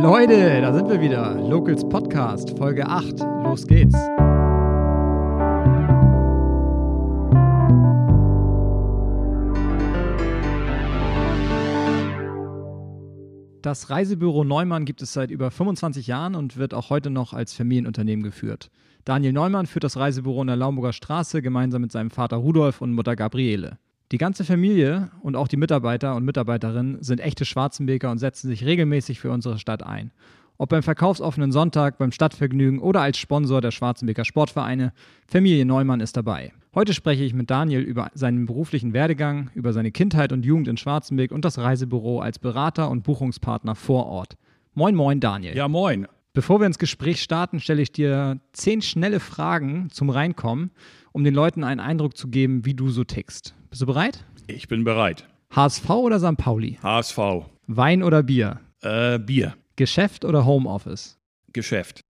Leute, da sind wir wieder. Locals Podcast, Folge 8. Los geht's. Das Reisebüro Neumann gibt es seit über 25 Jahren und wird auch heute noch als Familienunternehmen geführt. Daniel Neumann führt das Reisebüro in der Laumburger Straße gemeinsam mit seinem Vater Rudolf und Mutter Gabriele. Die ganze Familie und auch die Mitarbeiter und Mitarbeiterinnen sind echte Schwarzenbeker und setzen sich regelmäßig für unsere Stadt ein. Ob beim verkaufsoffenen Sonntag, beim Stadtvergnügen oder als Sponsor der Schwarzenbeker Sportvereine, Familie Neumann ist dabei. Heute spreche ich mit Daniel über seinen beruflichen Werdegang, über seine Kindheit und Jugend in Schwarzenberg und das Reisebüro als Berater und Buchungspartner vor Ort. Moin, moin, Daniel. Ja, moin. Bevor wir ins Gespräch starten, stelle ich dir zehn schnelle Fragen zum Reinkommen, um den Leuten einen Eindruck zu geben, wie du so tickst. Bist du bereit? Ich bin bereit. HSV oder St. Pauli? HSV. Wein oder Bier? Äh, Bier. Geschäft oder Homeoffice? Geschäft.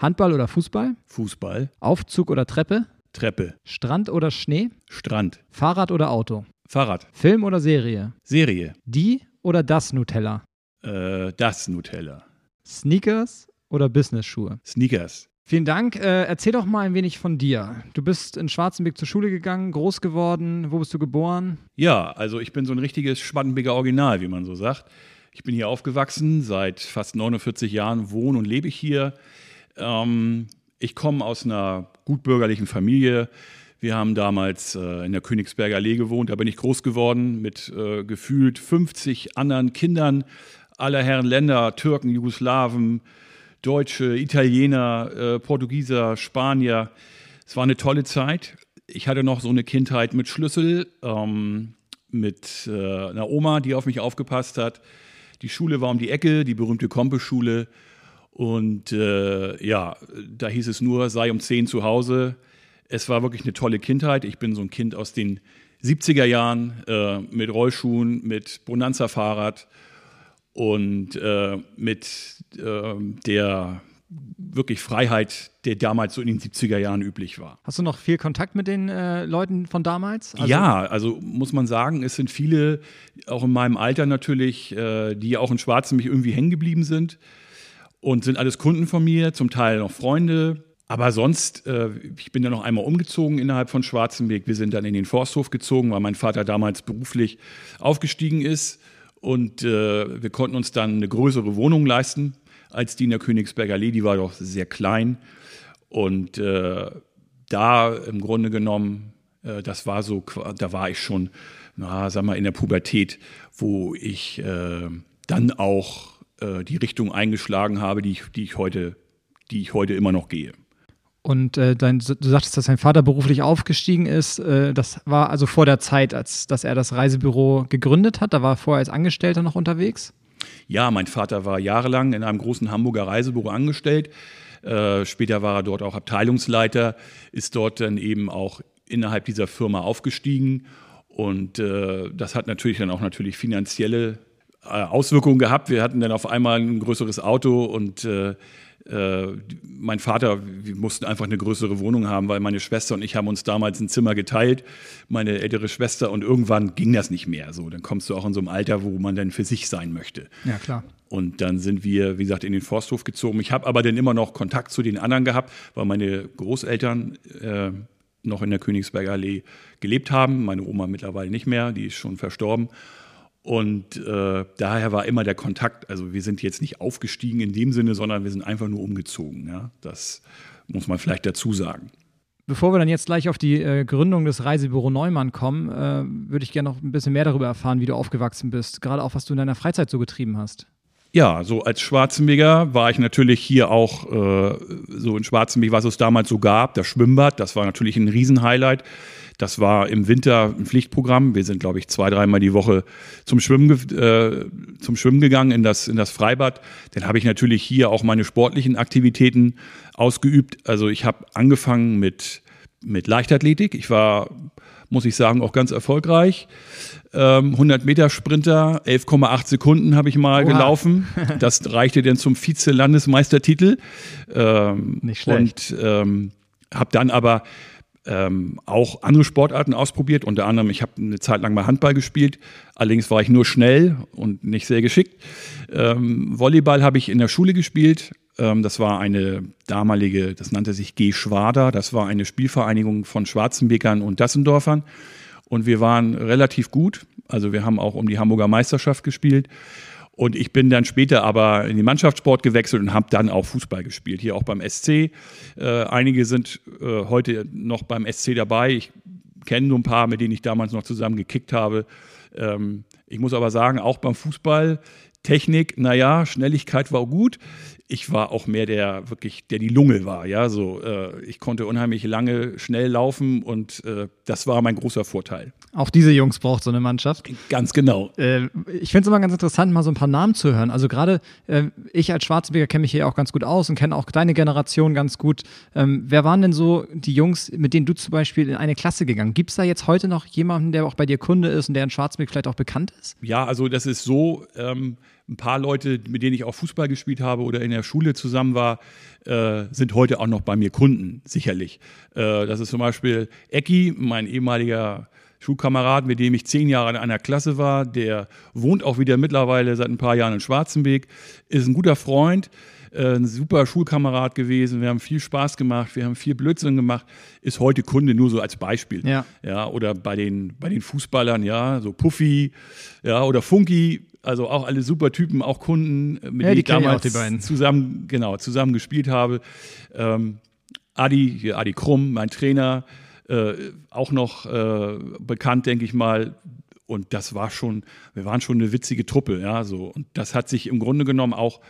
Handball oder Fußball? Fußball. Aufzug oder Treppe? Treppe. Strand oder Schnee? Strand. Fahrrad oder Auto? Fahrrad. Film oder Serie? Serie. Die oder das Nutella? Äh, das Nutella. Sneakers oder Business-Schuhe? Sneakers. Vielen Dank. Äh, erzähl doch mal ein wenig von dir. Du bist in Schwarzenberg zur Schule gegangen, groß geworden. Wo bist du geboren? Ja, also ich bin so ein richtiges Schwarzenberger Original, wie man so sagt. Ich bin hier aufgewachsen, seit fast 49 Jahren wohne und lebe ich hier. Ähm, ich komme aus einer gutbürgerlichen Familie. Wir haben damals äh, in der Königsberger Allee gewohnt, da bin ich groß geworden mit äh, gefühlt 50 anderen Kindern aller Herren Länder, Türken, Jugoslawen, Deutsche, Italiener, äh, Portugieser, Spanier. Es war eine tolle Zeit. Ich hatte noch so eine Kindheit mit Schlüssel, ähm, mit äh, einer Oma, die auf mich aufgepasst hat. Die Schule war um die Ecke, die berühmte Kompe-Schule. Und äh, ja, da hieß es nur, sei um 10 zu Hause. Es war wirklich eine tolle Kindheit. Ich bin so ein Kind aus den 70er Jahren äh, mit Rollschuhen, mit Bonanza-Fahrrad und äh, mit äh, der wirklich Freiheit, der damals so in den 70er Jahren üblich war. Hast du noch viel Kontakt mit den äh, Leuten von damals? Also ja, also muss man sagen, es sind viele, auch in meinem Alter natürlich, äh, die auch in Schwarzen mich irgendwie hängen geblieben sind und sind alles Kunden von mir, zum Teil noch Freunde. Aber sonst, äh, ich bin ja noch einmal umgezogen innerhalb von Schwarzenberg. Wir sind dann in den Forsthof gezogen, weil mein Vater damals beruflich aufgestiegen ist. Und äh, wir konnten uns dann eine größere Wohnung leisten als die in der Königsberger Allee. Die war doch sehr klein. Und äh, da im Grunde genommen, äh, das war so, da war ich schon, na, sag mal, in der Pubertät, wo ich äh, dann auch äh, die Richtung eingeschlagen habe, die ich, die ich heute, die ich heute immer noch gehe. Und äh, dein, du sagtest, dass dein Vater beruflich aufgestiegen ist. Äh, das war also vor der Zeit, als dass er das Reisebüro gegründet hat. Da war er vorher als Angestellter noch unterwegs. Ja, mein Vater war jahrelang in einem großen Hamburger Reisebüro angestellt. Äh, später war er dort auch Abteilungsleiter, ist dort dann eben auch innerhalb dieser Firma aufgestiegen. Und äh, das hat natürlich dann auch natürlich finanzielle äh, Auswirkungen gehabt. Wir hatten dann auf einmal ein größeres Auto und äh, mein Vater, wir mussten einfach eine größere Wohnung haben, weil meine Schwester und ich haben uns damals ein Zimmer geteilt, meine ältere Schwester, und irgendwann ging das nicht mehr. So, dann kommst du auch in so einem Alter, wo man dann für sich sein möchte. Ja, klar. Und dann sind wir, wie gesagt, in den Forsthof gezogen. Ich habe aber dann immer noch Kontakt zu den anderen gehabt, weil meine Großeltern äh, noch in der Königsberger Allee gelebt haben. Meine Oma mittlerweile nicht mehr, die ist schon verstorben. Und äh, daher war immer der Kontakt, also wir sind jetzt nicht aufgestiegen in dem Sinne, sondern wir sind einfach nur umgezogen. Ja? Das muss man vielleicht dazu sagen. Bevor wir dann jetzt gleich auf die äh, Gründung des Reisebüro Neumann kommen, äh, würde ich gerne noch ein bisschen mehr darüber erfahren, wie du aufgewachsen bist, gerade auch was du in deiner Freizeit so getrieben hast. Ja, so als Schwarzenberger war ich natürlich hier auch äh, so in Schwarzenberg, was es damals so gab, das Schwimmbad, das war natürlich ein Riesenhighlight. Das war im Winter ein Pflichtprogramm. Wir sind, glaube ich, zwei, dreimal die Woche zum Schwimmen, äh, zum Schwimmen gegangen in das, in das Freibad. Dann habe ich natürlich hier auch meine sportlichen Aktivitäten ausgeübt. Also ich habe angefangen mit, mit Leichtathletik. Ich war, muss ich sagen, auch ganz erfolgreich. Ähm, 100 Meter Sprinter, 11,8 Sekunden habe ich mal Oha. gelaufen. Das reichte dann zum Vize-Landesmeistertitel. Ähm, Nicht schlecht. Und ähm, habe dann aber ähm, auch andere Sportarten ausprobiert. Unter anderem, ich habe eine Zeit lang mal Handball gespielt. Allerdings war ich nur schnell und nicht sehr geschickt. Ähm, Volleyball habe ich in der Schule gespielt. Ähm, das war eine damalige, das nannte sich G. Schwader. Das war eine Spielvereinigung von Schwarzenbekern und Dassendorfern. Und wir waren relativ gut. Also wir haben auch um die Hamburger Meisterschaft gespielt. Und ich bin dann später aber in den Mannschaftssport gewechselt und habe dann auch Fußball gespielt, hier auch beim SC. Äh, einige sind äh, heute noch beim SC dabei. Ich kenne nur ein paar, mit denen ich damals noch zusammen gekickt habe. Ähm, ich muss aber sagen, auch beim Fußball, Technik, naja, Schnelligkeit war gut ich war auch mehr der wirklich, der die Lunge war. Ja, so äh, ich konnte unheimlich lange schnell laufen und äh, das war mein großer Vorteil. Auch diese Jungs braucht so eine Mannschaft. Ganz genau. Äh, ich finde es immer ganz interessant, mal so ein paar Namen zu hören. Also gerade äh, ich als Schwarzenberger kenne mich hier auch ganz gut aus und kenne auch deine Generation ganz gut. Ähm, wer waren denn so die Jungs, mit denen du zum Beispiel in eine Klasse gegangen? Gibt es da jetzt heute noch jemanden, der auch bei dir Kunde ist und der in Schwarzberg vielleicht auch bekannt ist? Ja, also das ist so. Ähm ein paar Leute, mit denen ich auch Fußball gespielt habe oder in der Schule zusammen war, äh, sind heute auch noch bei mir Kunden, sicherlich. Äh, das ist zum Beispiel Ecki, mein ehemaliger Schulkamerad, mit dem ich zehn Jahre in einer Klasse war. Der wohnt auch wieder mittlerweile seit ein paar Jahren in Schwarzenbeek, ist ein guter Freund. Äh, ein super Schulkamerad gewesen. Wir haben viel Spaß gemacht, wir haben viel Blödsinn gemacht. Ist heute Kunde nur so als Beispiel. Ja. ja oder bei den, bei den Fußballern, ja, so Puffy, ja, oder Funky also auch alle super Typen, auch Kunden, äh, mit ja, denen ich damals zusammen, genau, zusammen gespielt habe. Ähm, Adi, hier Adi Krumm, mein Trainer, äh, auch noch äh, bekannt, denke ich mal. Und das war schon, wir waren schon eine witzige Truppe, ja, so. Und das hat sich im Grunde genommen auch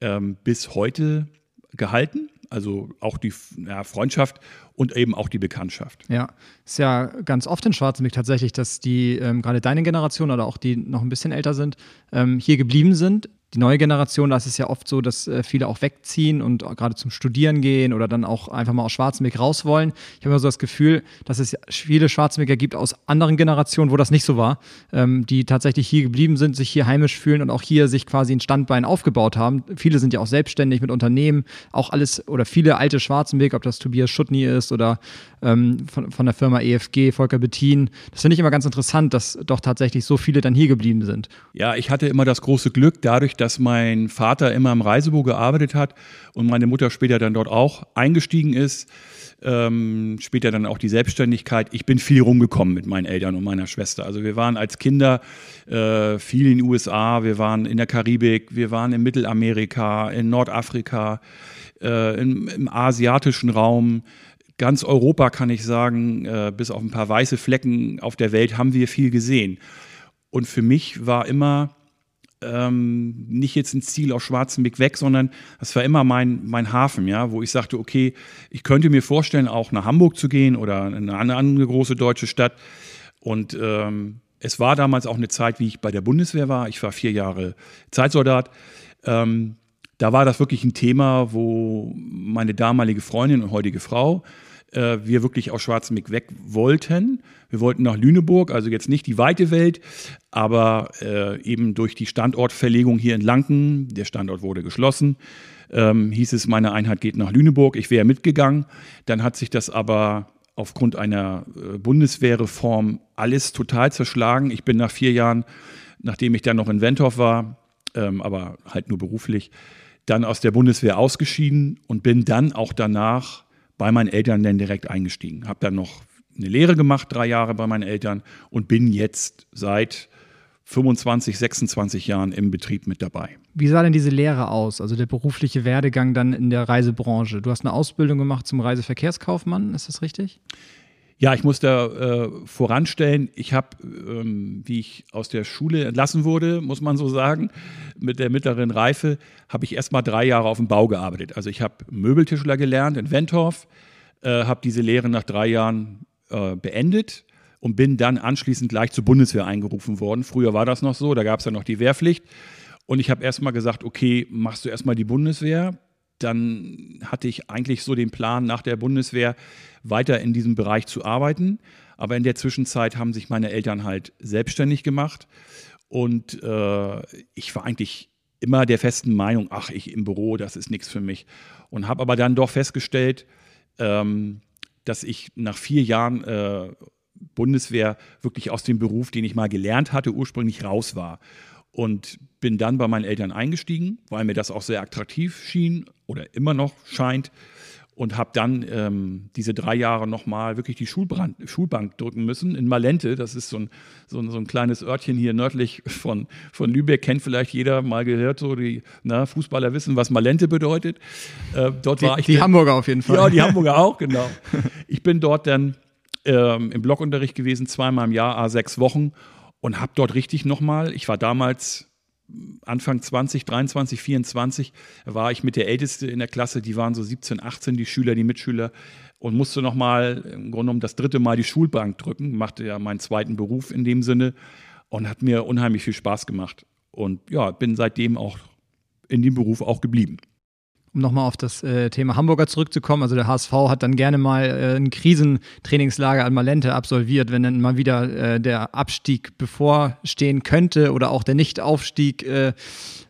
ähm, bis heute gehalten. Also auch die ja, Freundschaft und eben auch die Bekanntschaft. Ja, ist ja ganz oft in Schwarzenberg tatsächlich, dass die ähm, gerade deine Generation oder auch die noch ein bisschen älter sind, ähm, hier geblieben sind die neue Generation, da ist es ja oft so, dass äh, viele auch wegziehen und gerade zum Studieren gehen oder dann auch einfach mal aus Schwarzenberg raus wollen. Ich habe immer so das Gefühl, dass es viele Schwarzenberger gibt aus anderen Generationen, wo das nicht so war, ähm, die tatsächlich hier geblieben sind, sich hier heimisch fühlen und auch hier sich quasi ein Standbein aufgebaut haben. Viele sind ja auch selbstständig mit Unternehmen, auch alles oder viele alte Schwarzenberg, ob das Tobias Schuttny ist oder ähm, von, von der Firma EFG, Volker Bettin. Das finde ich immer ganz interessant, dass doch tatsächlich so viele dann hier geblieben sind. Ja, ich hatte immer das große Glück, dadurch, dass dass mein Vater immer im Reisebüro gearbeitet hat und meine Mutter später dann dort auch eingestiegen ist. Ähm, später dann auch die Selbstständigkeit. Ich bin viel rumgekommen mit meinen Eltern und meiner Schwester. Also wir waren als Kinder äh, viel in den USA, wir waren in der Karibik, wir waren in Mittelamerika, in Nordafrika, äh, im, im, asiatischen Raum. Ganz Europa kann ich sagen, äh, bis auf ein paar weiße Flecken auf der Welt haben wir viel gesehen. Und für mich war immer ähm, nicht jetzt ein Ziel aus Schwarzenbeck weg, sondern das war immer mein, mein Hafen, ja, wo ich sagte, okay, ich könnte mir vorstellen, auch nach Hamburg zu gehen oder in eine andere große deutsche Stadt. Und ähm, es war damals auch eine Zeit, wie ich bei der Bundeswehr war. Ich war vier Jahre Zeitsoldat. Ähm, da war das wirklich ein Thema, wo meine damalige Freundin und heutige Frau äh, wir wirklich aus Schwarzenbeck weg wollten. Wir wollten nach Lüneburg, also jetzt nicht die weite Welt, aber äh, eben durch die Standortverlegung hier in Lanken, der Standort wurde geschlossen, ähm, hieß es, meine Einheit geht nach Lüneburg. Ich wäre mitgegangen. Dann hat sich das aber aufgrund einer äh, Bundeswehrreform alles total zerschlagen. Ich bin nach vier Jahren, nachdem ich dann noch in Wentorf war, ähm, aber halt nur beruflich, dann aus der Bundeswehr ausgeschieden und bin dann auch danach bei meinen Eltern dann direkt eingestiegen. Habe dann noch eine Lehre gemacht, drei Jahre bei meinen Eltern und bin jetzt seit 25, 26 Jahren im Betrieb mit dabei. Wie sah denn diese Lehre aus, also der berufliche Werdegang dann in der Reisebranche? Du hast eine Ausbildung gemacht zum Reiseverkehrskaufmann, ist das richtig? Ja, ich muss da äh, voranstellen, ich habe, ähm, wie ich aus der Schule entlassen wurde, muss man so sagen, mit der mittleren Reife, habe ich erst mal drei Jahre auf dem Bau gearbeitet. Also ich habe Möbeltischler gelernt in Wentorf, äh, habe diese Lehre nach drei Jahren äh, beendet und bin dann anschließend gleich zur Bundeswehr eingerufen worden. Früher war das noch so, da gab es ja noch die Wehrpflicht. Und ich habe erst mal gesagt, okay, machst du erst mal die Bundeswehr, dann hatte ich eigentlich so den Plan, nach der Bundeswehr weiter in diesem Bereich zu arbeiten. Aber in der Zwischenzeit haben sich meine Eltern halt selbstständig gemacht. Und äh, ich war eigentlich immer der festen Meinung, ach, ich im Büro, das ist nichts für mich. Und habe aber dann doch festgestellt, ähm, dass ich nach vier Jahren äh, Bundeswehr wirklich aus dem Beruf, den ich mal gelernt hatte, ursprünglich raus war. Und bin dann bei meinen Eltern eingestiegen, weil mir das auch sehr attraktiv schien oder immer noch scheint. Und habe dann ähm, diese drei Jahre nochmal wirklich die Schulbrand, Schulbank drücken müssen in Malente. Das ist so ein, so ein, so ein kleines Örtchen hier nördlich von, von Lübeck. Kennt vielleicht jeder, mal gehört, so die na, Fußballer wissen, was Malente bedeutet. Äh, dort die, war ich. Die Hamburger auf jeden Fall. Ja, die Hamburger auch, genau. Ich bin dort dann ähm, im Blockunterricht gewesen, zweimal im Jahr, a sechs Wochen und habe dort richtig nochmal, ich war damals Anfang 20, 23, 24, war ich mit der Älteste in der Klasse, die waren so 17, 18, die Schüler, die Mitschüler und musste nochmal im Grunde genommen das dritte Mal die Schulbank drücken, machte ja meinen zweiten Beruf in dem Sinne und hat mir unheimlich viel Spaß gemacht. Und ja, bin seitdem auch in dem Beruf auch geblieben um nochmal auf das äh, Thema Hamburger zurückzukommen, also der HSV hat dann gerne mal äh, ein Krisentrainingslager an Malente absolviert, wenn dann mal wieder äh, der Abstieg bevorstehen könnte oder auch der Nichtaufstieg, äh,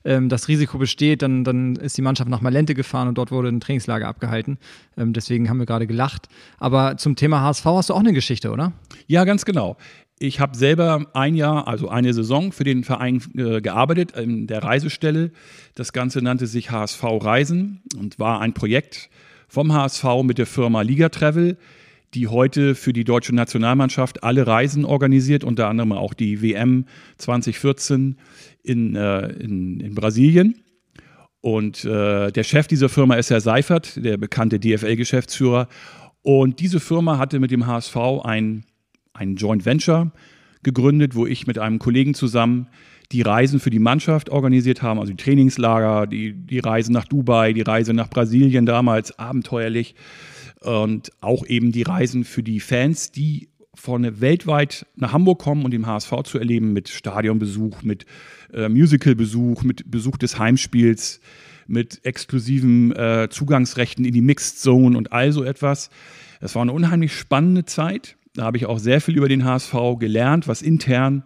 ähm, das Risiko besteht, dann, dann ist die Mannschaft nach Malente gefahren und dort wurde ein Trainingslager abgehalten. Ähm, deswegen haben wir gerade gelacht. Aber zum Thema HSV hast du auch eine Geschichte, oder? Ja, ganz genau. Ich habe selber ein Jahr, also eine Saison für den Verein äh, gearbeitet in der Reisestelle. Das Ganze nannte sich HSV Reisen und war ein Projekt vom HSV mit der Firma Liga Travel, die heute für die deutsche Nationalmannschaft alle Reisen organisiert, unter anderem auch die WM 2014 in, äh, in, in Brasilien. Und äh, der Chef dieser Firma ist Herr Seifert, der bekannte DFL-Geschäftsführer. Und diese Firma hatte mit dem HSV ein ein Joint Venture gegründet, wo ich mit einem Kollegen zusammen die Reisen für die Mannschaft organisiert haben, also die Trainingslager, die, die Reise nach Dubai, die Reise nach Brasilien damals, abenteuerlich und auch eben die Reisen für die Fans, die vorne weltweit nach Hamburg kommen und den HSV zu erleben mit Stadionbesuch, mit äh, Musicalbesuch, mit Besuch des Heimspiels, mit exklusiven äh, Zugangsrechten in die Mixed Zone und all so etwas. Das war eine unheimlich spannende Zeit. Da habe ich auch sehr viel über den HSV gelernt, was intern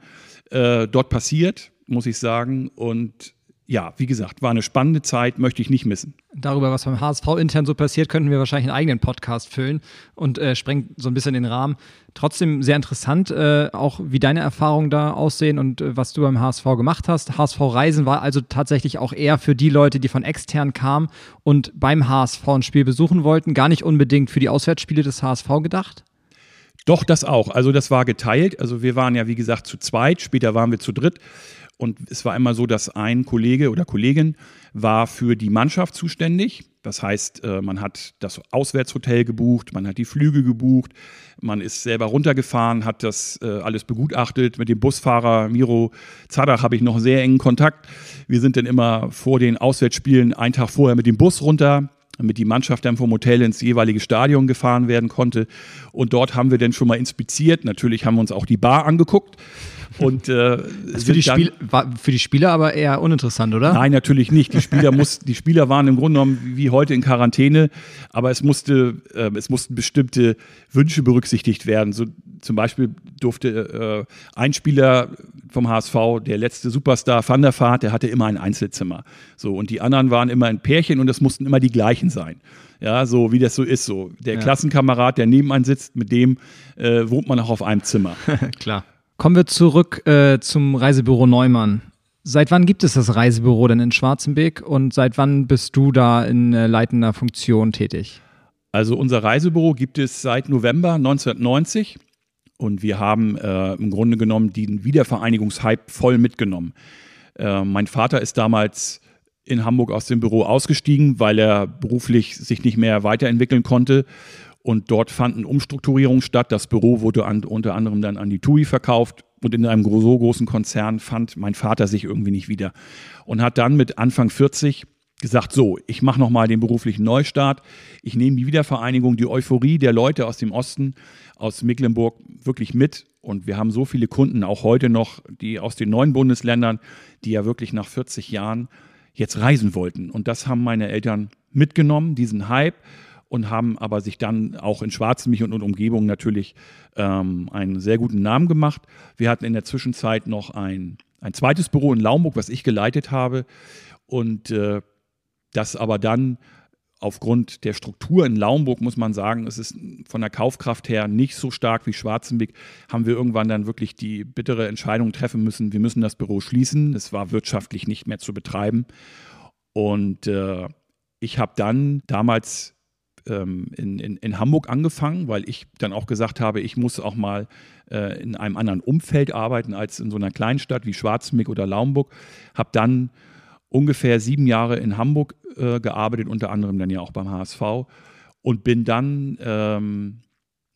äh, dort passiert, muss ich sagen. Und ja, wie gesagt, war eine spannende Zeit, möchte ich nicht missen. Darüber, was beim HSV intern so passiert, könnten wir wahrscheinlich einen eigenen Podcast füllen und äh, sprengt so ein bisschen den Rahmen. Trotzdem sehr interessant, äh, auch wie deine Erfahrungen da aussehen und äh, was du beim HSV gemacht hast. HSV Reisen war also tatsächlich auch eher für die Leute, die von extern kamen und beim HSV ein Spiel besuchen wollten, gar nicht unbedingt für die Auswärtsspiele des HSV gedacht? Doch, das auch. Also das war geteilt. Also wir waren ja, wie gesagt, zu zweit, später waren wir zu dritt. Und es war immer so, dass ein Kollege oder Kollegin war für die Mannschaft zuständig. Das heißt, äh, man hat das Auswärtshotel gebucht, man hat die Flüge gebucht, man ist selber runtergefahren, hat das äh, alles begutachtet. Mit dem Busfahrer Miro Zadach habe ich noch sehr engen Kontakt. Wir sind dann immer vor den Auswärtsspielen einen Tag vorher mit dem Bus runter damit die Mannschaft dann vom Hotel ins jeweilige Stadion gefahren werden konnte. Und dort haben wir dann schon mal inspiziert. Natürlich haben wir uns auch die Bar angeguckt. Und äh, für, die Spiel, war für die Spieler aber eher uninteressant, oder? Nein, natürlich nicht. Die Spieler, muss, die Spieler waren im Grunde genommen wie heute in Quarantäne, aber es, musste, äh, es mussten bestimmte Wünsche berücksichtigt werden. So, zum Beispiel durfte äh, ein Spieler vom HSV, der letzte Superstar Van der Vaart, der hatte immer ein Einzelzimmer. So, und die anderen waren immer ein Pärchen und es mussten immer die gleichen sein. Ja, so wie das so ist. So. Der ja. Klassenkamerad, der neben einem sitzt, mit dem äh, wohnt man auch auf einem Zimmer. Klar. Kommen wir zurück äh, zum Reisebüro Neumann. Seit wann gibt es das Reisebüro denn in Schwarzenbeck und seit wann bist du da in äh, leitender Funktion tätig? Also unser Reisebüro gibt es seit November 1990 und wir haben äh, im Grunde genommen den Wiedervereinigungshype voll mitgenommen. Äh, mein Vater ist damals in Hamburg aus dem Büro ausgestiegen, weil er beruflich sich nicht mehr weiterentwickeln konnte und dort fanden Umstrukturierungen statt. Das Büro wurde an, unter anderem dann an die TUI verkauft. Und in einem so großen Konzern fand mein Vater sich irgendwie nicht wieder. Und hat dann mit Anfang 40 gesagt, so, ich mache nochmal den beruflichen Neustart. Ich nehme die Wiedervereinigung, die Euphorie der Leute aus dem Osten, aus Mecklenburg wirklich mit. Und wir haben so viele Kunden, auch heute noch, die aus den neuen Bundesländern, die ja wirklich nach 40 Jahren jetzt reisen wollten. Und das haben meine Eltern mitgenommen, diesen Hype und haben aber sich dann auch in Schwarzenmich und, Umgebung natürlich ähm, einen sehr guten Namen gemacht. Wir hatten in der Zwischenzeit noch ein, ein zweites Büro in Laumburg, was ich geleitet habe und äh, das aber dann aufgrund der Struktur in Laumburg muss man sagen, es ist von der Kaufkraft her nicht so stark wie Schwarzenbeck, haben wir irgendwann dann wirklich die bittere Entscheidung treffen müssen, wir müssen das Büro schließen. Es war wirtschaftlich nicht mehr zu betreiben. Und äh, ich habe dann damals ähm, in, in, in, Hamburg angefangen, weil ich dann auch gesagt habe, ich muss auch mal äh, in einem anderen Umfeld arbeiten als in so einer Kleinstadt wie Schwarzenbeck oder Laumburg. Habe dann ungefähr sieben Jahre in Hamburg äh, gearbeitet, unter anderem dann ja auch beim HSV und bin dann, ähm,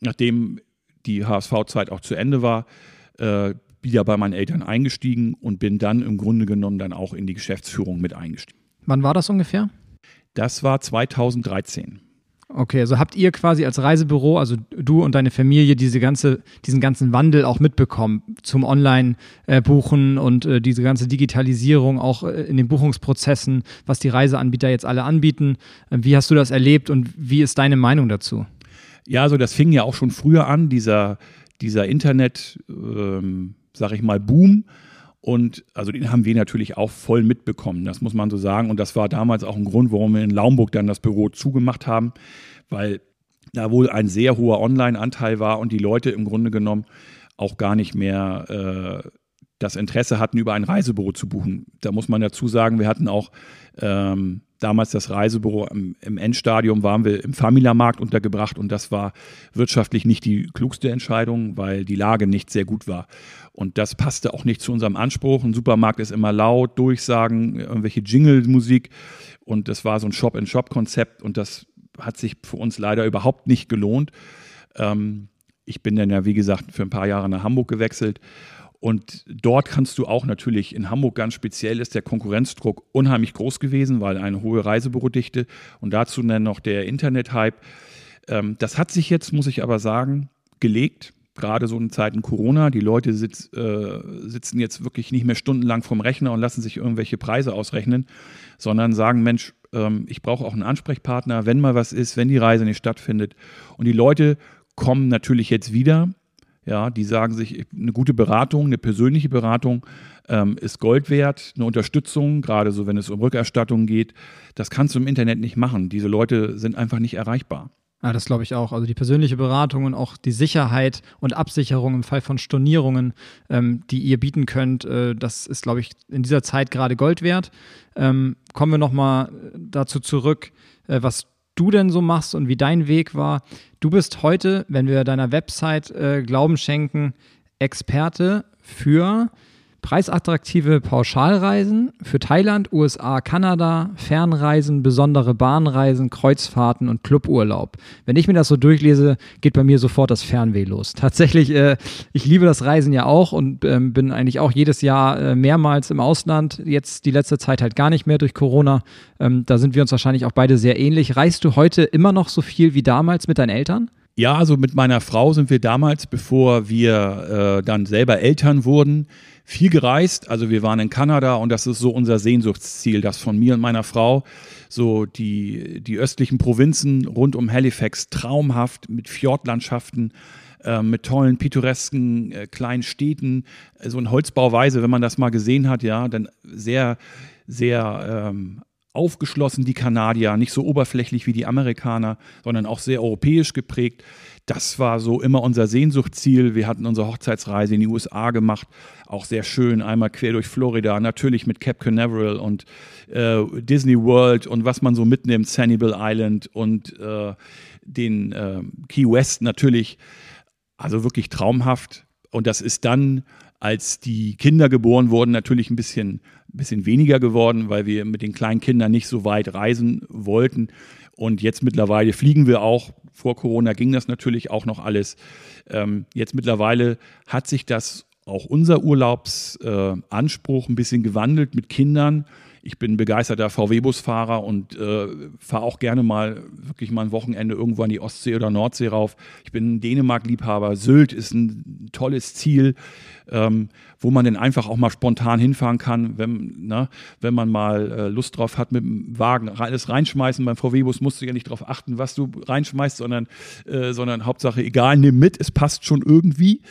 nachdem die HSV-Zeit auch zu Ende war, äh, wieder bei meinen Eltern eingestiegen und bin dann im Grunde genommen dann auch in die Geschäftsführung mit eingestiegen. Wann war das ungefähr? Das war 2013. Okay, also habt ihr quasi als Reisebüro, also du und deine Familie, diese ganze, diesen ganzen Wandel auch mitbekommen zum Online-Buchen und äh, diese ganze Digitalisierung auch äh, in den Buchungsprozessen, was die Reiseanbieter jetzt alle anbieten. Wie hast du das erlebt und wie ist deine Meinung dazu? Ja, also das fing ja auch schon früher an, dieser, dieser Internet, ähm, sag ich mal, Boom. Und also den haben wir natürlich auch voll mitbekommen, das muss man so sagen. Und das war damals auch ein Grund, warum wir in Laumburg dann das Büro zugemacht haben, weil da wohl ein sehr hoher Online-Anteil war und die Leute im Grunde genommen auch gar nicht mehr äh, das Interesse hatten, über ein Reisebüro zu buchen. Da muss man dazu sagen, wir hatten auch ähm, damals das Reisebüro im, im Endstadium, waren wir im Famila-Markt untergebracht und das war wirtschaftlich nicht die klugste Entscheidung, weil die Lage nicht sehr gut war. Und das passte auch nicht zu unserem Anspruch. Ein Supermarkt ist immer laut, Durchsagen, irgendwelche Jingle-Musik und das war so ein Shop-in-Shop-Konzept und das hat sich für uns leider überhaupt nicht gelohnt. Ähm, ich bin dann ja, wie gesagt, für ein paar Jahre nach Hamburg gewechselt und dort kannst du auch natürlich, in Hamburg ganz speziell ist der Konkurrenzdruck unheimlich groß gewesen, weil eine hohe Reisebürodichte und dazu dann noch der Internet-Hype. Ähm, das hat sich jetzt, muss ich aber sagen, gelegt. Gerade so in Zeiten Corona. Die Leute sitz, äh, sitzen jetzt wirklich nicht mehr stundenlang vorm Rechner und lassen sich irgendwelche Preise ausrechnen, sondern sagen, Mensch, ähm, ich brauche auch einen Ansprechpartner, wenn mal was ist, wenn die Reise nicht stattfindet. Und die Leute kommen natürlich jetzt wieder ja, die sagen sich, eine gute Beratung, eine persönliche Beratung ähm, ist Gold wert, eine Unterstützung, gerade so, wenn es um Rückerstattung geht. Das kannst du im Internet nicht machen. Diese Leute sind einfach nicht erreichbar. Ja, das glaube ich auch. Also die persönliche Beratung und auch die Sicherheit und Absicherung im Fall von Stornierungen, ähm, die ihr bieten könnt, äh, das ist, glaube ich, in dieser Zeit gerade Gold wert. Ähm, kommen wir nochmal dazu zurück, äh, was du denn so machst und wie dein Weg war. Du bist heute, wenn wir deiner Website äh, Glauben schenken, Experte für Preisattraktive Pauschalreisen für Thailand, USA, Kanada, Fernreisen, besondere Bahnreisen, Kreuzfahrten und Cluburlaub. Wenn ich mir das so durchlese, geht bei mir sofort das Fernweh los. Tatsächlich, äh, ich liebe das Reisen ja auch und ähm, bin eigentlich auch jedes Jahr äh, mehrmals im Ausland. Jetzt die letzte Zeit halt gar nicht mehr durch Corona. Ähm, da sind wir uns wahrscheinlich auch beide sehr ähnlich. Reist du heute immer noch so viel wie damals mit deinen Eltern? Ja, also mit meiner Frau sind wir damals, bevor wir äh, dann selber Eltern wurden, viel gereist. Also wir waren in Kanada und das ist so unser Sehnsuchtsziel, das von mir und meiner Frau so die, die östlichen Provinzen rund um Halifax traumhaft mit Fjordlandschaften, äh, mit tollen pittoresken äh, kleinen Städten, äh, so in Holzbauweise, wenn man das mal gesehen hat, ja, dann sehr, sehr ähm, aufgeschlossen, die Kanadier, nicht so oberflächlich wie die Amerikaner, sondern auch sehr europäisch geprägt. Das war so immer unser Sehnsuchtsziel. Wir hatten unsere Hochzeitsreise in die USA gemacht, auch sehr schön, einmal quer durch Florida, natürlich mit Cape Canaveral und äh, Disney World und was man so mitnimmt, Sanibel Island und äh, den äh, Key West natürlich. Also wirklich traumhaft. Und das ist dann, als die Kinder geboren wurden, natürlich ein bisschen bisschen weniger geworden, weil wir mit den kleinen Kindern nicht so weit reisen wollten. Und jetzt mittlerweile fliegen wir auch. Vor Corona ging das natürlich auch noch alles. Ähm, jetzt mittlerweile hat sich das auch unser Urlaubsanspruch äh, ein bisschen gewandelt mit Kindern. Ich bin begeisterter VW-Busfahrer und äh, fahre auch gerne mal wirklich mal ein Wochenende irgendwo an die Ostsee oder Nordsee rauf. Ich bin Dänemark-Liebhaber. Sylt ist ein tolles Ziel, ähm, wo man dann einfach auch mal spontan hinfahren kann, wenn, ne, wenn man mal äh, Lust drauf hat, mit dem Wagen alles reinschmeißen. Beim VW-Bus musst du ja nicht darauf achten, was du reinschmeißt, sondern, äh, sondern Hauptsache egal, nimm mit, es passt schon irgendwie.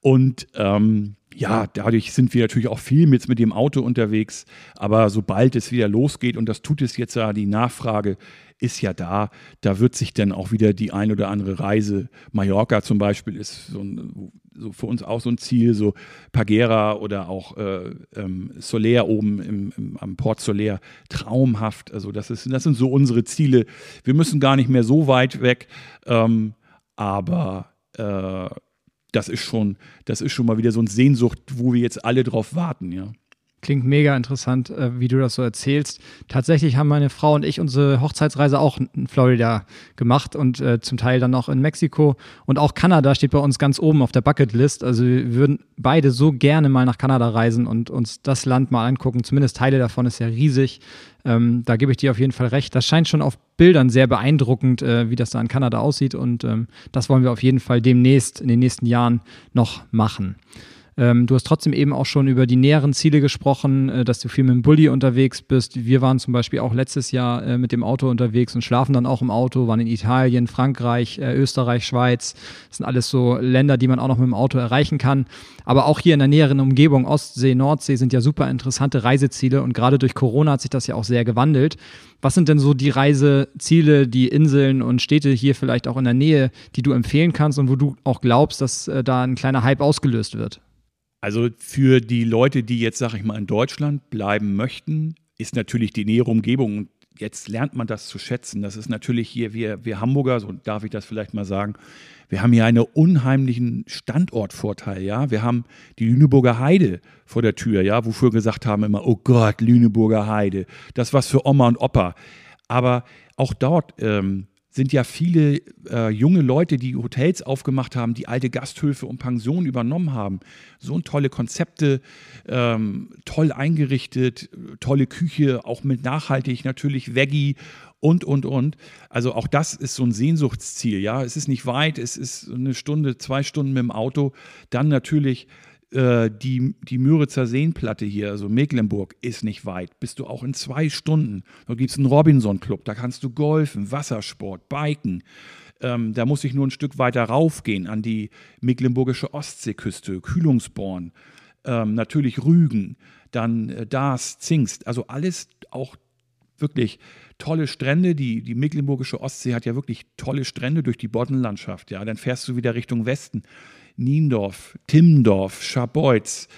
Und ähm, ja, dadurch sind wir natürlich auch viel mit, mit dem Auto unterwegs. Aber sobald es wieder losgeht, und das tut es jetzt ja, die Nachfrage ist ja da. Da wird sich dann auch wieder die ein oder andere Reise, Mallorca zum Beispiel ist so, ein, so für uns auch so ein Ziel, so Pagera oder auch äh, ähm, Soler oben im, im, am Port Soler, traumhaft. Also das, ist, das sind so unsere Ziele. Wir müssen gar nicht mehr so weit weg, ähm, aber äh, das ist schon, das ist schon mal wieder so eine Sehnsucht, wo wir jetzt alle drauf warten, ja. Klingt mega interessant, äh, wie du das so erzählst. Tatsächlich haben meine Frau und ich unsere Hochzeitsreise auch in Florida gemacht und äh, zum Teil dann auch in Mexiko. Und auch Kanada steht bei uns ganz oben auf der Bucketlist. Also wir würden beide so gerne mal nach Kanada reisen und uns das Land mal angucken. Zumindest Teile davon ist ja riesig. Ähm, da gebe ich dir auf jeden Fall recht. Das scheint schon auf Bildern sehr beeindruckend, äh, wie das da in Kanada aussieht. Und ähm, das wollen wir auf jeden Fall demnächst in den nächsten Jahren noch machen. Ähm, du hast trotzdem eben auch schon über die näheren Ziele gesprochen, äh, dass du viel mit dem Bulli unterwegs bist. Wir waren zum Beispiel auch letztes Jahr äh, mit dem Auto unterwegs und schlafen dann auch im Auto, waren in Italien, Frankreich, äh, Österreich, Schweiz. Das sind alles so Länder, die man auch noch mit dem Auto erreichen kann. Aber auch hier in der näheren Umgebung, Ostsee, Nordsee, sind ja super interessante Reiseziele und gerade durch Corona hat sich das ja auch sehr gewandelt. Was sind denn so die Reiseziele, die Inseln und Städte hier vielleicht auch in der Nähe, die du empfehlen kannst und wo du auch glaubst, dass äh, da ein kleiner Hype ausgelöst wird? Also für die Leute, die jetzt, sag ich mal, in Deutschland bleiben möchten, ist natürlich die nähere Umgebung und jetzt lernt man das zu schätzen. Das ist natürlich hier, wir, wir Hamburger, so darf ich das vielleicht mal sagen, wir haben hier einen unheimlichen Standortvorteil, ja. Wir haben die Lüneburger Heide vor der Tür, ja, wofür gesagt haben immer, oh Gott, Lüneburger Heide, das was für Oma und Opa. Aber auch dort ähm, sind ja viele äh, junge Leute, die Hotels aufgemacht haben, die alte Gasthöfe und Pensionen übernommen haben. So tolle Konzepte, ähm, toll eingerichtet, tolle Küche, auch mit nachhaltig natürlich Veggie und, und, und. Also auch das ist so ein Sehnsuchtsziel. Ja, es ist nicht weit, es ist eine Stunde, zwei Stunden mit dem Auto. Dann natürlich äh, die, die Müritzer Seenplatte hier, also Mecklenburg, ist nicht weit. Bist du auch in zwei Stunden. Da gibt es einen Robinson-Club, da kannst du golfen, Wassersport, Biken. Ähm, da muss ich nur ein Stück weiter raufgehen an die mecklenburgische Ostseeküste, Kühlungsborn, ähm, natürlich Rügen, dann äh, Dars, Zingst. Also alles auch wirklich tolle Strände. Die, die mecklenburgische Ostsee hat ja wirklich tolle Strände durch die Boddenlandschaft. Ja, dann fährst du wieder Richtung Westen. Niendorf, Timmendorf, Scharbeutz,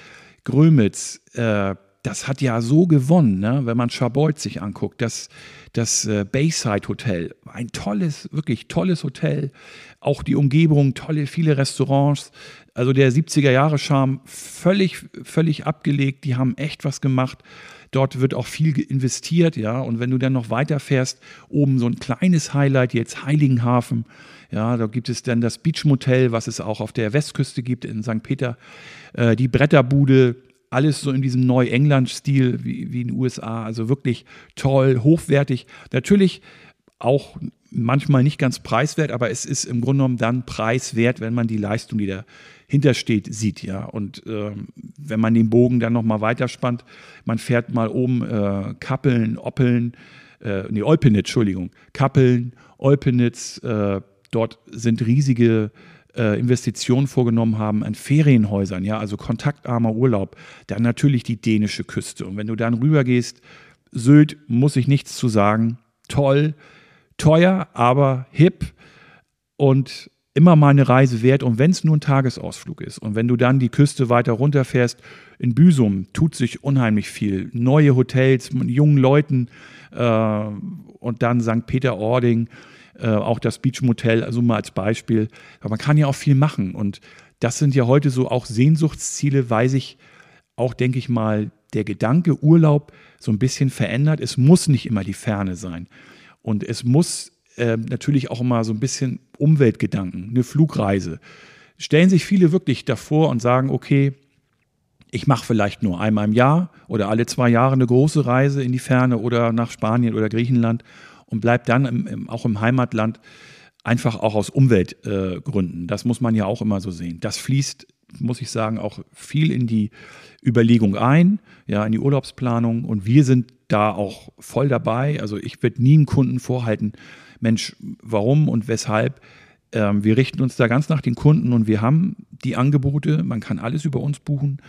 Grömitz, äh, das hat ja so gewonnen, ne? wenn man Scharbeutz sich anguckt. Das, das äh, Bayside Hotel, ein tolles, wirklich tolles Hotel. Auch die Umgebung, tolle, viele Restaurants. Also der 70er Jahre Charme völlig, völlig abgelegt. Die haben echt was gemacht. Dort wird auch viel investiert, ja. Und wenn du dann noch weiterfährst, oben so ein kleines Highlight, jetzt Heiligenhafen. Ja, da gibt es dann das Beach Motel, was es auch auf der Westküste gibt in St. Peter. Äh, die Bretterbude, alles so in diesem Neu-England-Stil wie, wie in den USA. Also wirklich toll, hochwertig. Natürlich auch manchmal nicht ganz preiswert, aber es ist im Grunde genommen dann preiswert, wenn man die Leistung, die dahinter steht, sieht. Ja. Und äh, wenn man den Bogen dann nochmal weiterspannt, man fährt mal oben äh, Kappeln, Oppeln, äh, nee, Olpenitz, Entschuldigung, Kappeln, Olpenitz, äh, dort sind riesige äh, Investitionen vorgenommen haben an Ferienhäusern, ja, also kontaktarmer Urlaub. Dann natürlich die dänische Küste. Und wenn du dann rübergehst, Sylt, muss ich nichts zu sagen. Toll, teuer, aber hip und immer mal eine Reise wert. Und wenn es nur ein Tagesausflug ist und wenn du dann die Küste weiter runterfährst, in Büsum tut sich unheimlich viel. Neue Hotels mit jungen Leuten äh, und dann St. Peter-Ording äh, auch das Beach Motel, also mal als Beispiel. Aber man kann ja auch viel machen und das sind ja heute so auch Sehnsuchtsziele, weil sich auch, denke ich mal, der Gedanke Urlaub so ein bisschen verändert. Es muss nicht immer die Ferne sein. Und es muss äh, natürlich auch immer so ein bisschen Umweltgedanken, eine Flugreise. Stellen sich viele wirklich davor und sagen, okay, ich mache vielleicht nur einmal im Jahr oder alle zwei Jahre eine große Reise in die Ferne oder nach Spanien oder Griechenland und bleibt dann im, im, auch im Heimatland einfach auch aus Umweltgründen. Äh, das muss man ja auch immer so sehen. Das fließt, muss ich sagen, auch viel in die Überlegung ein, ja, in die Urlaubsplanung und wir sind da auch voll dabei. Also ich würde nie einem Kunden vorhalten, Mensch, warum und weshalb. Ähm, wir richten uns da ganz nach den Kunden und wir haben die Angebote, man kann alles über uns buchen.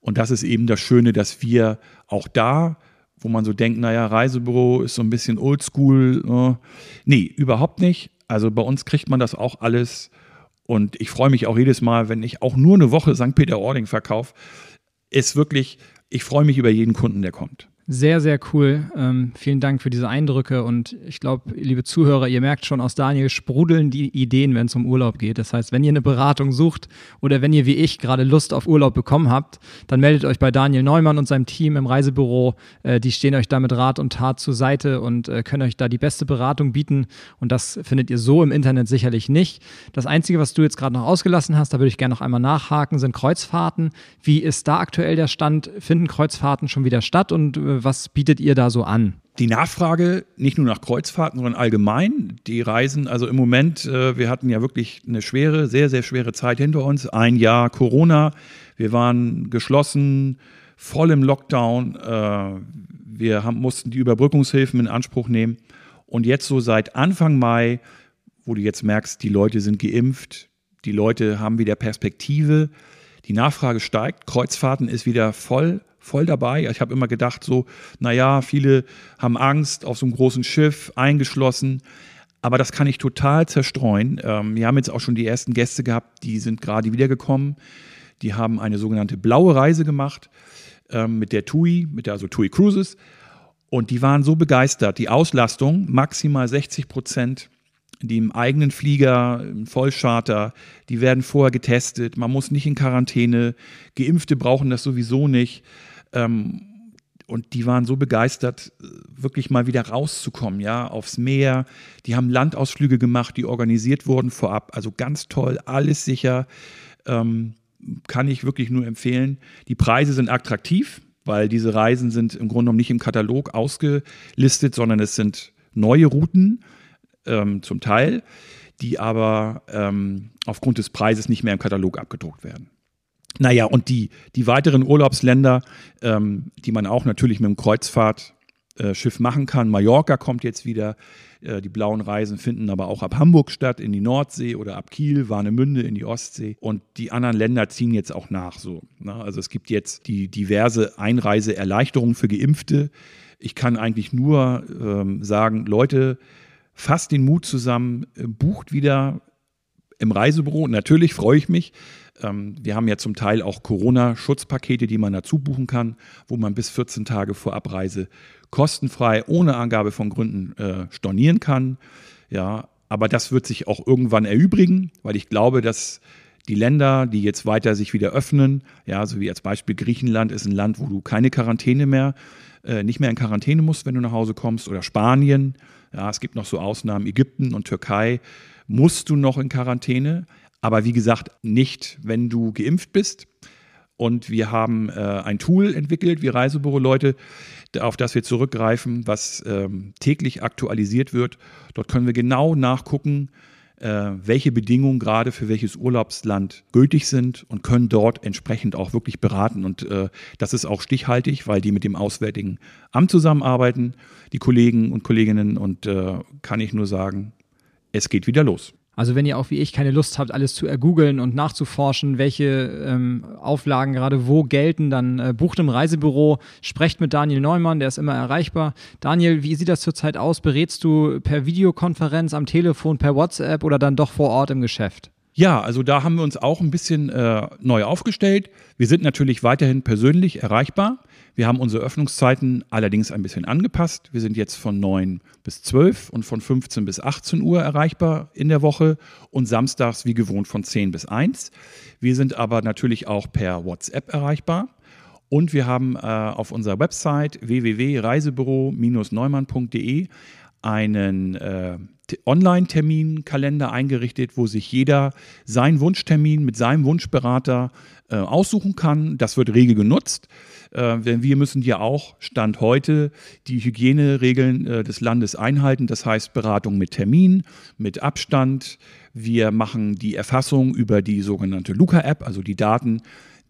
Und das ist eben das Schöne, dass wir auch da wo man so denkt, naja, Reisebüro ist so ein bisschen oldschool. Äh. Nee, überhaupt nicht. Also bei uns kriegt man das auch alles. Und ich freue mich auch jedes Mal, wenn ich auch nur eine Woche St. Peter-Ording verkaufe. Ist wirklich, ich freue mich über jeden Kunden, der kommt. Sehr, sehr cool. Ähm, vielen Dank für diese Eindrücke und ich glaube, liebe Zuhörer, ihr merkt schon aus Daniel sprudeln die Ideen, wenn es um Urlaub geht. Das heißt, wenn ihr eine Beratung sucht oder wenn ihr wie ich gerade Lust auf Urlaub bekommen habt, dann meldet euch bei Daniel Neumann und seinem Team im Reisebüro. Äh, die stehen euch da mit Rat und Tat zur Seite und äh, können euch da die beste Beratung bieten und das findet ihr so im Internet sicherlich nicht. Das Einzige, was du jetzt gerade noch ausgelassen hast, da würde ich gerne noch einmal nachhaken, sind Kreuzfahrten. Wie ist da aktuell der Stand? Finden Kreuzfahrten schon wieder statt und äh, was bietet ihr da so an? Die Nachfrage nicht nur nach Kreuzfahrten, sondern allgemein. Die Reisen, also im Moment, äh, wir hatten ja wirklich eine schwere, sehr, sehr schwere Zeit hinter uns. Ein Jahr Corona. Wir waren geschlossen, voll im Lockdown. Äh, wir haben, mussten die Überbrückungshilfen in Anspruch nehmen. Und jetzt so seit Anfang Mai, wo du jetzt merkst, die Leute sind geimpft, die Leute haben wieder Perspektive, die Nachfrage steigt, Kreuzfahrten ist wieder voll voll dabei. Ich habe immer gedacht, so, naja, viele haben Angst auf so einem großen Schiff, eingeschlossen. Aber das kann ich total zerstreuen. Ähm, wir haben jetzt auch schon die ersten Gäste gehabt, die sind gerade wiedergekommen. Die haben eine sogenannte blaue Reise gemacht ähm, mit der TUI, mit der also TUI Cruises. Und die waren so begeistert. Die Auslastung maximal 60 Prozent die im eigenen Flieger, im Vollcharter, die werden vorher getestet. Man muss nicht in Quarantäne. Geimpfte brauchen das sowieso nicht. Ähm, und die waren so begeistert, wirklich mal wieder rauszukommen, ja, aufs Meer. Die haben Landausflüge gemacht, die organisiert wurden vorab. Also ganz toll, alles sicher. Ähm, kann ich wirklich nur empfehlen. Die Preise sind attraktiv, weil diese Reisen sind im Grunde genommen nicht im Katalog ausgelistet, sondern es sind neue Routen, ähm, zum Teil, die aber ähm, aufgrund des Preises nicht mehr im Katalog abgedruckt werden. Naja, und die, die weiteren Urlaubsländer, ähm, die man auch natürlich mit dem Kreuzfahrtschiff äh, machen kann. Mallorca kommt jetzt wieder. Äh, die blauen Reisen finden aber auch ab Hamburg statt, in die Nordsee oder ab Kiel, Warnemünde in die Ostsee. Und die anderen Länder ziehen jetzt auch nach so. Ne? Also es gibt jetzt die diverse Einreiseerleichterungen für Geimpfte. Ich kann eigentlich nur ähm, sagen, Leute, fasst den Mut zusammen, äh, bucht wieder im Reisebüro. Natürlich freue ich mich, wir haben ja zum Teil auch Corona-Schutzpakete, die man dazu buchen kann, wo man bis 14 Tage vor Abreise kostenfrei, ohne Angabe von Gründen äh, stornieren kann. Ja, aber das wird sich auch irgendwann erübrigen, weil ich glaube, dass die Länder, die jetzt weiter sich wieder öffnen, ja, so wie als Beispiel Griechenland ist ein Land, wo du keine Quarantäne mehr, äh, nicht mehr in Quarantäne musst, wenn du nach Hause kommst, oder Spanien, ja, es gibt noch so Ausnahmen, Ägypten und Türkei, musst du noch in Quarantäne. Aber wie gesagt, nicht, wenn du geimpft bist. Und wir haben äh, ein Tool entwickelt, wie Reisebüro-Leute, auf das wir zurückgreifen, was ähm, täglich aktualisiert wird. Dort können wir genau nachgucken, äh, welche Bedingungen gerade für welches Urlaubsland gültig sind und können dort entsprechend auch wirklich beraten. Und äh, das ist auch stichhaltig, weil die mit dem Auswärtigen Amt zusammenarbeiten, die Kollegen und Kolleginnen. Und äh, kann ich nur sagen, es geht wieder los. Also wenn ihr auch wie ich keine Lust habt, alles zu ergoogeln und nachzuforschen, welche ähm, Auflagen gerade wo gelten, dann äh, bucht im Reisebüro, sprecht mit Daniel Neumann, der ist immer erreichbar. Daniel, wie sieht das zurzeit aus? Berätst du per Videokonferenz, am Telefon, per WhatsApp oder dann doch vor Ort im Geschäft? Ja, also da haben wir uns auch ein bisschen äh, neu aufgestellt. Wir sind natürlich weiterhin persönlich erreichbar. Wir haben unsere Öffnungszeiten allerdings ein bisschen angepasst. Wir sind jetzt von 9 bis 12 und von 15 bis 18 Uhr erreichbar in der Woche und samstags wie gewohnt von 10 bis 1. Wir sind aber natürlich auch per WhatsApp erreichbar. Und wir haben äh, auf unserer Website www.reisebüro-neumann.de einen äh, Online-Terminkalender eingerichtet, wo sich jeder seinen Wunschtermin mit seinem Wunschberater äh, aussuchen kann. Das wird regel genutzt. Äh, denn wir müssen ja auch Stand heute die Hygieneregeln äh, des Landes einhalten. Das heißt Beratung mit Termin, mit Abstand. Wir machen die Erfassung über die sogenannte Luca-App, also die Daten,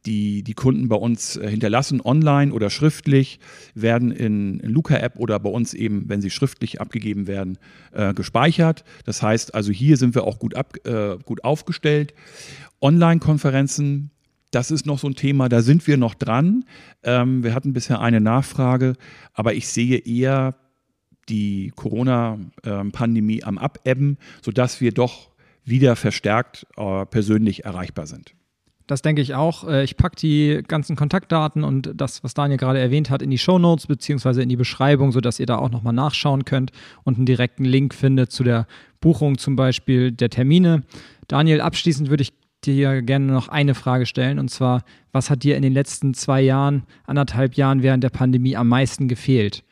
die die Kunden bei uns äh, hinterlassen, online oder schriftlich, werden in, in Luca-App oder bei uns eben, wenn sie schriftlich abgegeben werden, äh, gespeichert. Das heißt also, hier sind wir auch gut, ab, äh, gut aufgestellt. Online-Konferenzen das ist noch so ein Thema, da sind wir noch dran. Ähm, wir hatten bisher eine Nachfrage, aber ich sehe eher die Corona-Pandemie am Abebben, sodass wir doch wieder verstärkt äh, persönlich erreichbar sind. Das denke ich auch. Äh, ich packe die ganzen Kontaktdaten und das, was Daniel gerade erwähnt hat, in die Show Notes beziehungsweise in die Beschreibung, sodass ihr da auch nochmal nachschauen könnt und einen direkten Link findet zu der Buchung zum Beispiel der Termine. Daniel, abschließend würde ich dir gerne noch eine Frage stellen und zwar, was hat dir in den letzten zwei Jahren, anderthalb Jahren während der Pandemie am meisten gefehlt?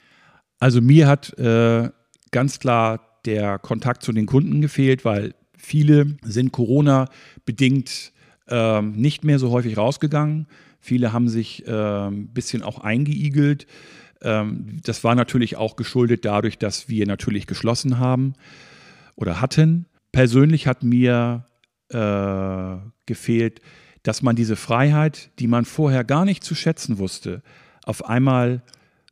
Also mir hat äh, ganz klar der Kontakt zu den Kunden gefehlt, weil viele sind Corona-bedingt äh, nicht mehr so häufig rausgegangen. Viele haben sich ein bisschen auch eingeigelt. Ähm, das war natürlich auch geschuldet dadurch, dass wir natürlich geschlossen haben oder hatten. Persönlich hat mir äh, gefehlt, dass man diese Freiheit, die man vorher gar nicht zu schätzen wusste, auf einmal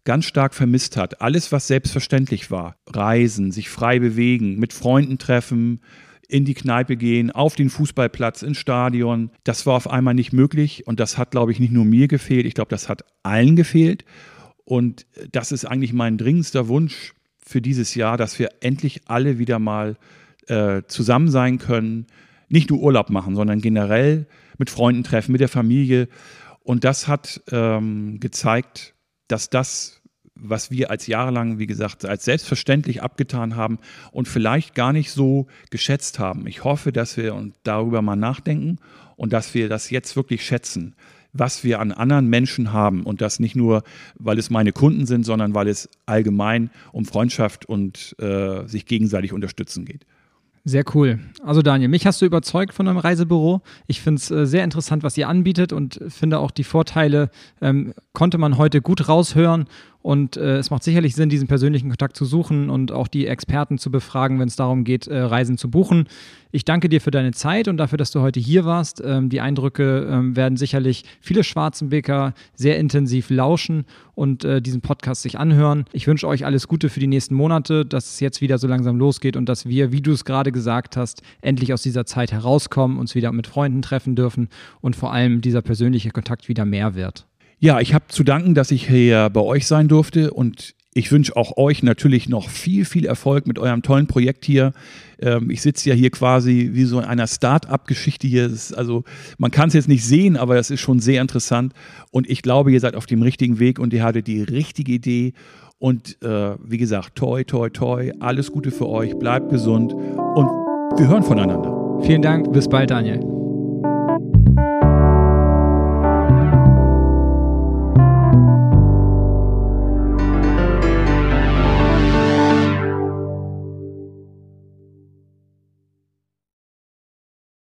ganz stark vermisst hat. Alles, was selbstverständlich war. Reisen, sich frei bewegen, mit Freunden treffen, in die Kneipe gehen, auf den Fußballplatz, ins Stadion. Das war auf einmal nicht möglich und das hat, glaube ich, nicht nur mir gefehlt, ich glaube, das hat allen gefehlt. Und das ist eigentlich mein dringendster Wunsch für dieses Jahr, dass wir endlich alle wieder mal äh, zusammen sein können, nicht nur Urlaub machen, sondern generell mit Freunden treffen, mit der Familie. Und das hat ähm, gezeigt, dass das, was wir als jahrelang, wie gesagt, als selbstverständlich abgetan haben und vielleicht gar nicht so geschätzt haben. Ich hoffe, dass wir darüber mal nachdenken und dass wir das jetzt wirklich schätzen, was wir an anderen Menschen haben und das nicht nur, weil es meine Kunden sind, sondern weil es allgemein um Freundschaft und äh, sich gegenseitig unterstützen geht. Sehr cool. Also Daniel, mich hast du überzeugt von eurem Reisebüro. Ich finde es äh, sehr interessant, was ihr anbietet und finde auch die Vorteile ähm, konnte man heute gut raushören. Und äh, es macht sicherlich Sinn, diesen persönlichen Kontakt zu suchen und auch die Experten zu befragen, wenn es darum geht, äh, Reisen zu buchen. Ich danke dir für deine Zeit und dafür, dass du heute hier warst. Ähm, die Eindrücke ähm, werden sicherlich viele Schwarzenbeker sehr intensiv lauschen und äh, diesen Podcast sich anhören. Ich wünsche euch alles Gute für die nächsten Monate, dass es jetzt wieder so langsam losgeht und dass wir, wie du es gerade gesagt hast, endlich aus dieser Zeit herauskommen, uns wieder mit Freunden treffen dürfen und vor allem dieser persönliche Kontakt wieder mehr wird. Ja, ich habe zu danken, dass ich hier bei euch sein durfte und ich wünsche auch euch natürlich noch viel, viel Erfolg mit eurem tollen Projekt hier. Ähm, ich sitze ja hier quasi wie so in einer Start-up-Geschichte hier. also man kann es jetzt nicht sehen, aber das ist schon sehr interessant. Und ich glaube, ihr seid auf dem richtigen Weg und ihr hattet die richtige Idee. Und äh, wie gesagt, toi, toi, toi, alles Gute für euch, bleibt gesund und wir hören voneinander. Vielen Dank, bis bald, Daniel.